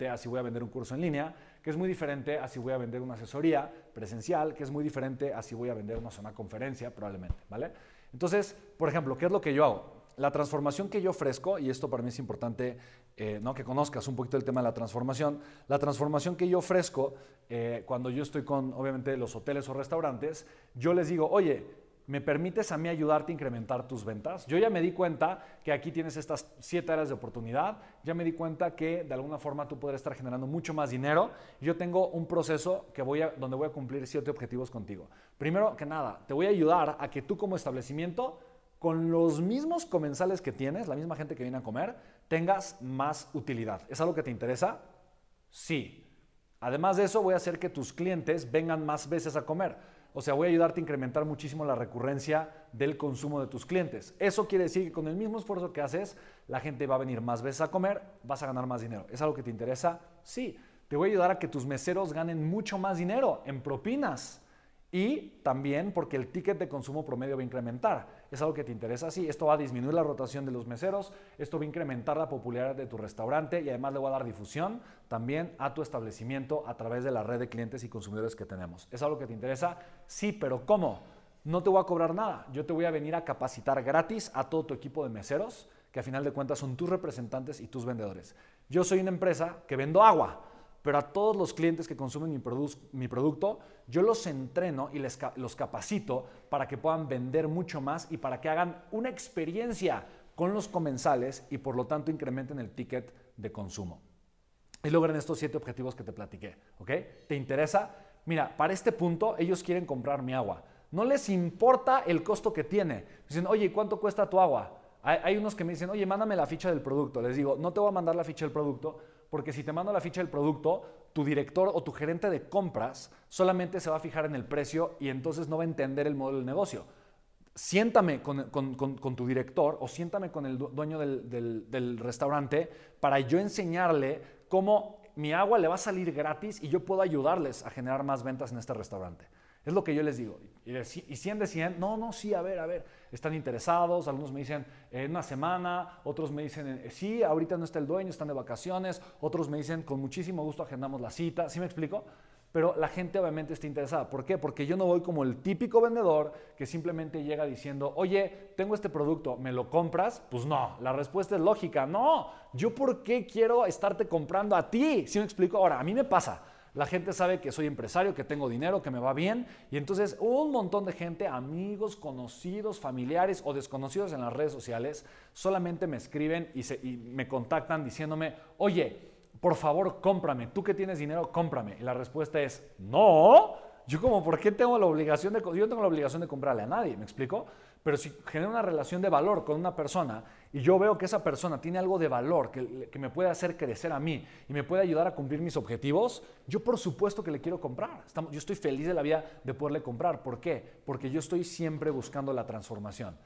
diferente a si voy a vender un curso en línea, que es muy diferente a si voy a vender una asesoría presencial, que es muy diferente a si voy a vender una conferencia, probablemente, ¿vale? Entonces, por ejemplo, ¿qué es lo que yo hago? La transformación que yo ofrezco, y esto para mí es importante eh, ¿no? que conozcas un poquito el tema de la transformación, la transformación que yo ofrezco eh, cuando yo estoy con, obviamente, los hoteles o restaurantes, yo les digo, oye, ¿me permites a mí ayudarte a incrementar tus ventas? Yo ya me di cuenta que aquí tienes estas siete áreas de oportunidad, ya me di cuenta que de alguna forma tú podrás estar generando mucho más dinero. Yo tengo un proceso que voy a, donde voy a cumplir siete objetivos contigo. Primero que nada, te voy a ayudar a que tú como establecimiento, con los mismos comensales que tienes, la misma gente que viene a comer, tengas más utilidad. ¿Es algo que te interesa? Sí. Además de eso, voy a hacer que tus clientes vengan más veces a comer. O sea, voy a ayudarte a incrementar muchísimo la recurrencia del consumo de tus clientes. Eso quiere decir que con el mismo esfuerzo que haces, la gente va a venir más veces a comer, vas a ganar más dinero. ¿Es algo que te interesa? Sí. Te voy a ayudar a que tus meseros ganen mucho más dinero en propinas. Y también porque el ticket de consumo promedio va a incrementar. ¿Es algo que te interesa? Sí, esto va a disminuir la rotación de los meseros, esto va a incrementar la popularidad de tu restaurante y además le va a dar difusión también a tu establecimiento a través de la red de clientes y consumidores que tenemos. ¿Es algo que te interesa? Sí, pero ¿cómo? No te voy a cobrar nada. Yo te voy a venir a capacitar gratis a todo tu equipo de meseros, que a final de cuentas son tus representantes y tus vendedores. Yo soy una empresa que vendo agua pero a todos los clientes que consumen mi, producto, yo los entreno y los capacito para que puedan vender mucho más y para que hagan una experiencia con los comensales y por lo tanto incrementen el ticket de consumo. Y logren estos siete objetivos que te platiqué, ¿ok? ¿Te interesa? Mira, para este punto ellos quieren comprar mi agua. No les importa el costo que tiene. Dicen, oye, ¿cuánto cuesta tu agua? Hay, hay unos que me dicen, oye, mándame la ficha del producto. Les digo, no te voy a mandar la ficha del producto porque si te mando la ficha del producto, tu director o tu gerente de compras solamente se va a fijar en el precio y entonces no va a entender el modelo del negocio. Siéntame con, tu director o siéntame con el dueño del, restaurante para yo enseñarle cómo mi agua le va a salir gratis y yo puedo ayudarles a generar más ventas en este restaurante. Es lo que yo les digo. Y, 100 de 100, no, no, sí, a ver, a ver, están interesados, algunos me dicen en una semana, otros me dicen, eh, sí, ahorita no está el dueño, están de vacaciones, otros me dicen, con muchísimo gusto agendamos la cita, ¿sí me explico? Pero la gente obviamente está interesada. ¿Por qué? Porque yo no voy como el típico vendedor que simplemente llega diciendo, oye, tengo este producto, ¿me lo compras? Pues no, la respuesta es lógica, no, yo por qué quiero estarte comprando a ti, ¿sí me explico? Ahora, a mí me pasa. La gente sabe que soy empresario, que tengo dinero, que me va bien. Y entonces un montón de gente, amigos, conocidos, familiares o desconocidos en las redes sociales, solamente me escriben y, me contactan diciéndome, oye, por favor, cómprame. Tú que tienes dinero, cómprame. Y la respuesta es, no. Yo como, ¿por qué tengo la obligación de... Yo tengo la obligación de comprarle a nadie, ¿me explico? Pero si genero una relación de valor con una persona y yo veo que esa persona tiene algo de valor que, me puede hacer crecer a mí y me puede ayudar a cumplir mis objetivos, yo por supuesto que le quiero comprar. yo estoy feliz de la vida de poderle comprar. ¿Por qué? Porque yo estoy siempre buscando la transformación.